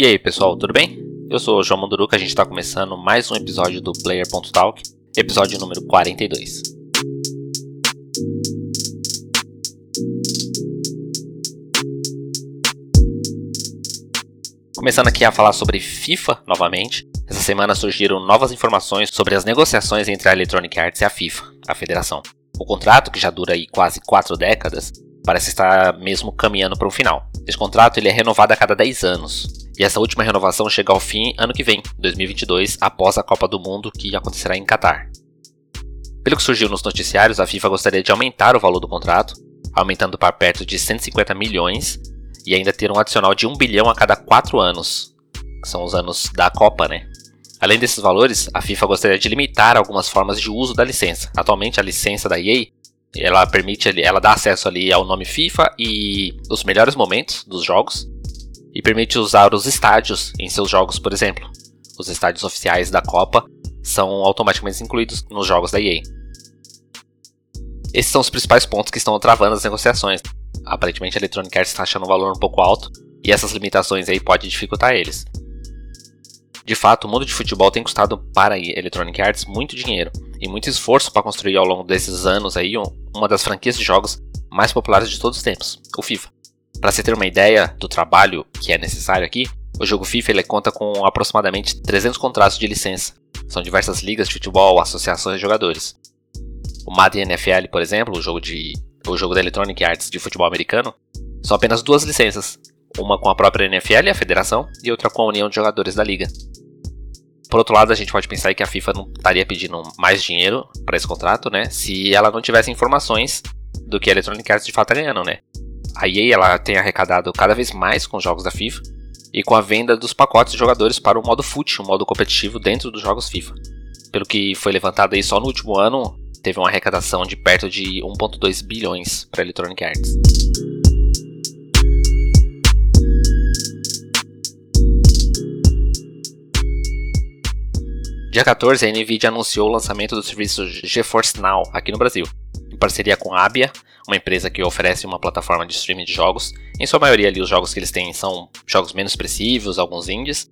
E aí pessoal, tudo bem? Eu sou o João Manduruca, a gente está começando mais um episódio do Player.talk, episódio número 42. Começando aqui a falar sobre FIFA novamente. Essa semana surgiram novas informações sobre as negociações entre a Electronic Arts e a FIFA, a federação. O contrato, que já dura aí quase 4 décadas, parece estar mesmo caminhando para o final. Esse contrato ele é renovado a cada 10 anos, e essa última renovação chega ao fim ano que vem, 2022, após a Copa do Mundo que acontecerá em Catar. Pelo que surgiu nos noticiários, a FIFA gostaria de aumentar o valor do contrato, aumentando para perto de 150 milhões e ainda ter um adicional de 1 bilhão a cada 4 anos, que são os anos da Copa, né? Além desses valores, a FIFA gostaria de limitar algumas formas de uso da licença. Atualmente, a licença da EA ela permite, ela dá acesso ali ao nome FIFA e os melhores momentos dos jogos, e permite usar os estádios em seus jogos, por exemplo. Os estádios oficiais da Copa são automaticamente incluídos nos jogos da EA. Esses são os principais pontos que estão travando as negociações. Aparentemente a Electronic Arts está achando um valor um pouco alto e essas limitações aí podem dificultar eles. De fato, o mundo de futebol tem custado para a Electronic Arts muito dinheiro e muito esforço para construir ao longo desses anos aí uma das franquias de jogos mais populares de todos os tempos, o FIFA. Para você ter uma ideia do trabalho que é necessário aqui, o jogo FIFA ele conta com aproximadamente 300 contratos de licença. São diversas ligas de futebol, associações de jogadores. O Madden NFL, por exemplo, o jogo, de, o jogo da Electronic Arts de futebol americano, são apenas duas licenças, uma com a própria NFL, a federação, e outra com a união de jogadores da liga. Por outro lado, a gente pode pensar que a FIFA não estaria pedindo mais dinheiro para esse contrato, né, se ela não tivesse informações do que a Electronic Arts de fato está ganhando, né a EA ela tem arrecadado cada vez mais com os jogos da FIFA e com a venda dos pacotes de jogadores para o modo FUT, o modo competitivo dentro dos jogos FIFA. Pelo que foi levantado aí só no último ano, teve uma arrecadação de perto de 1.2 bilhões para Electronic Arts. Dia 14, a Nvidia anunciou o lançamento do serviço GeForce Now aqui no Brasil, parceria com a Abia, uma empresa que oferece uma plataforma de streaming de jogos. Em sua maioria ali os jogos que eles têm são jogos menos expressivos, alguns indies.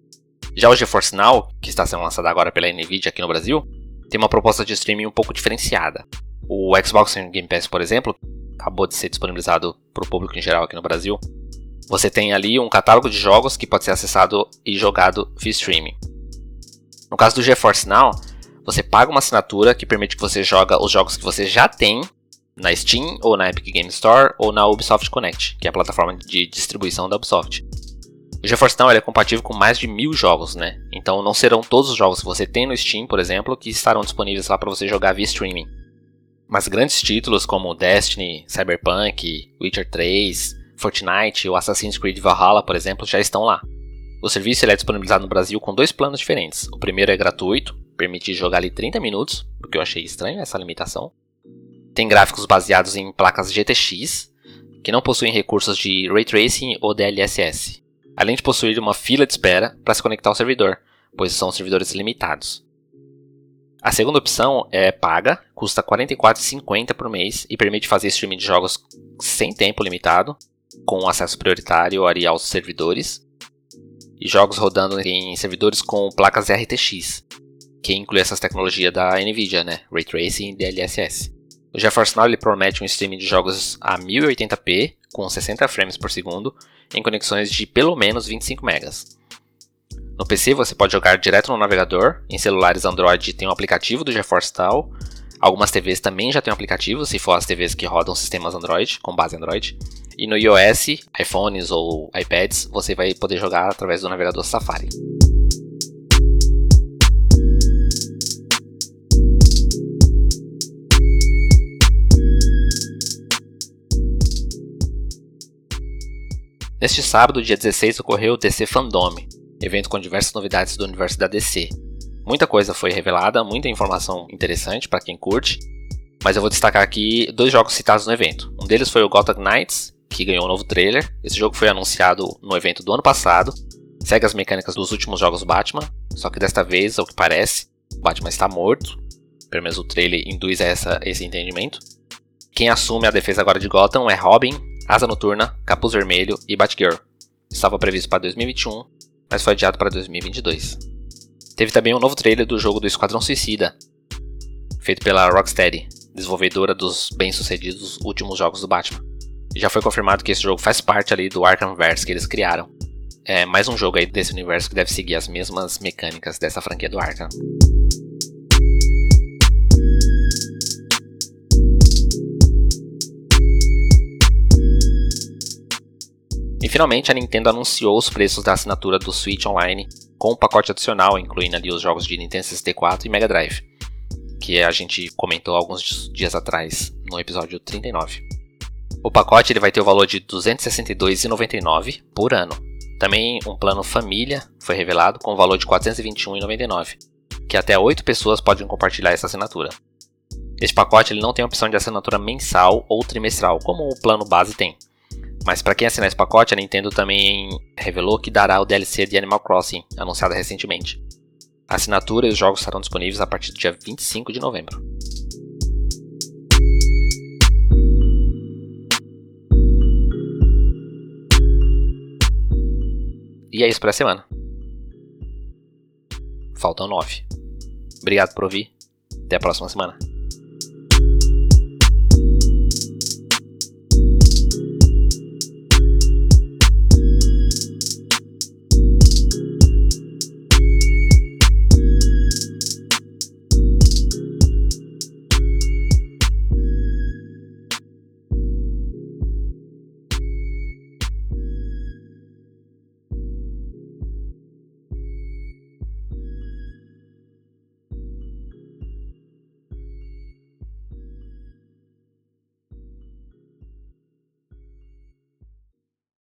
Já o GeForce Now, que está sendo lançado agora pela Nvidia aqui no Brasil, tem uma proposta de streaming um pouco diferenciada. O Xbox Game Pass, por exemplo, acabou de ser disponibilizado para o público em geral aqui no Brasil. Você tem ali um catálogo de jogos que pode ser acessado e jogado via streaming. No caso do GeForce Now, você paga uma assinatura que permite que você jogue os jogos que você já tem na Steam, ou na Epic Game Store, ou na Ubisoft Connect, que é a plataforma de distribuição da Ubisoft. O GeForce Now é compatível com mais de mil jogos, né? Então não serão todos os jogos que você tem no Steam, por exemplo, que estarão disponíveis lá para você jogar via streaming. Mas grandes títulos como Destiny, Cyberpunk, Witcher 3, Fortnite ou Assassin's Creed Valhalla, por exemplo, já estão lá. O serviço é disponibilizado no Brasil com dois planos diferentes. O primeiro é gratuito, permite jogar ali 30 minutos, o que eu achei estranho essa limitação tem gráficos baseados em placas GTX, que não possuem recursos de Ray Tracing ou DLSS, além de possuir uma fila de espera para se conectar ao servidor, pois são servidores limitados. A segunda opção é paga, custa R$ 44,50 por mês e permite fazer streaming de jogos sem tempo limitado, com acesso prioritário aos servidores, e jogos rodando em servidores com placas RTX, que inclui essas tecnologias da Nvidia, né? Ray Tracing e DLSS. O GeForce Now ele promete um streaming de jogos a 1080p com 60 frames por segundo em conexões de pelo menos 25 megas. No PC você pode jogar direto no navegador, em celulares Android tem um aplicativo do GeForce Now, algumas TVs também já têm um aplicativo, se for as TVs que rodam sistemas Android, com base Android, e no iOS, iPhones ou iPads você vai poder jogar através do navegador Safari. Neste sábado, dia 16, ocorreu o DC Fandome, evento com diversas novidades do universo da DC. Muita coisa foi revelada, muita informação interessante para quem curte, mas eu vou destacar aqui dois jogos citados no evento. Um deles foi o Gotham Knights, que ganhou um novo trailer. Esse jogo foi anunciado no evento do ano passado. Segue as mecânicas dos últimos jogos Batman, só que desta vez, ao que parece, o Batman está morto. Pelo menos o trailer induz a essa, esse entendimento. Quem assume a defesa agora de Gotham é Robin, Asa Noturna, Capuz Vermelho e Batgirl. Estava previsto para 2021, mas foi adiado para 2022. Teve também um novo trailer do jogo do Esquadrão Suicida, feito pela Rocksteady, desenvolvedora dos bem-sucedidos últimos jogos do Batman. Já foi confirmado que esse jogo faz parte ali do Arkhamverse que eles criaram. É mais um jogo aí desse universo que deve seguir as mesmas mecânicas dessa franquia do Arkham. E finalmente a Nintendo anunciou os preços da assinatura do Switch Online com um pacote adicional, incluindo ali os jogos de Nintendo 64 e Mega Drive, que a gente comentou alguns dias atrás no episódio 39. O pacote ele vai ter o valor de R$ 262,99 por ano. Também um plano família foi revelado com o valor de R$ 421,99, que até 8 pessoas podem compartilhar essa assinatura. Este pacote ele não tem opção de assinatura mensal ou trimestral, como o plano base tem. Mas para quem assinar esse pacote, a Nintendo também revelou que dará o DLC de Animal Crossing, anunciado recentemente. A assinatura e os jogos estarão disponíveis a partir do dia 25 de novembro. E é isso para a semana. Faltam nove. Obrigado por ouvir. Até a próxima semana.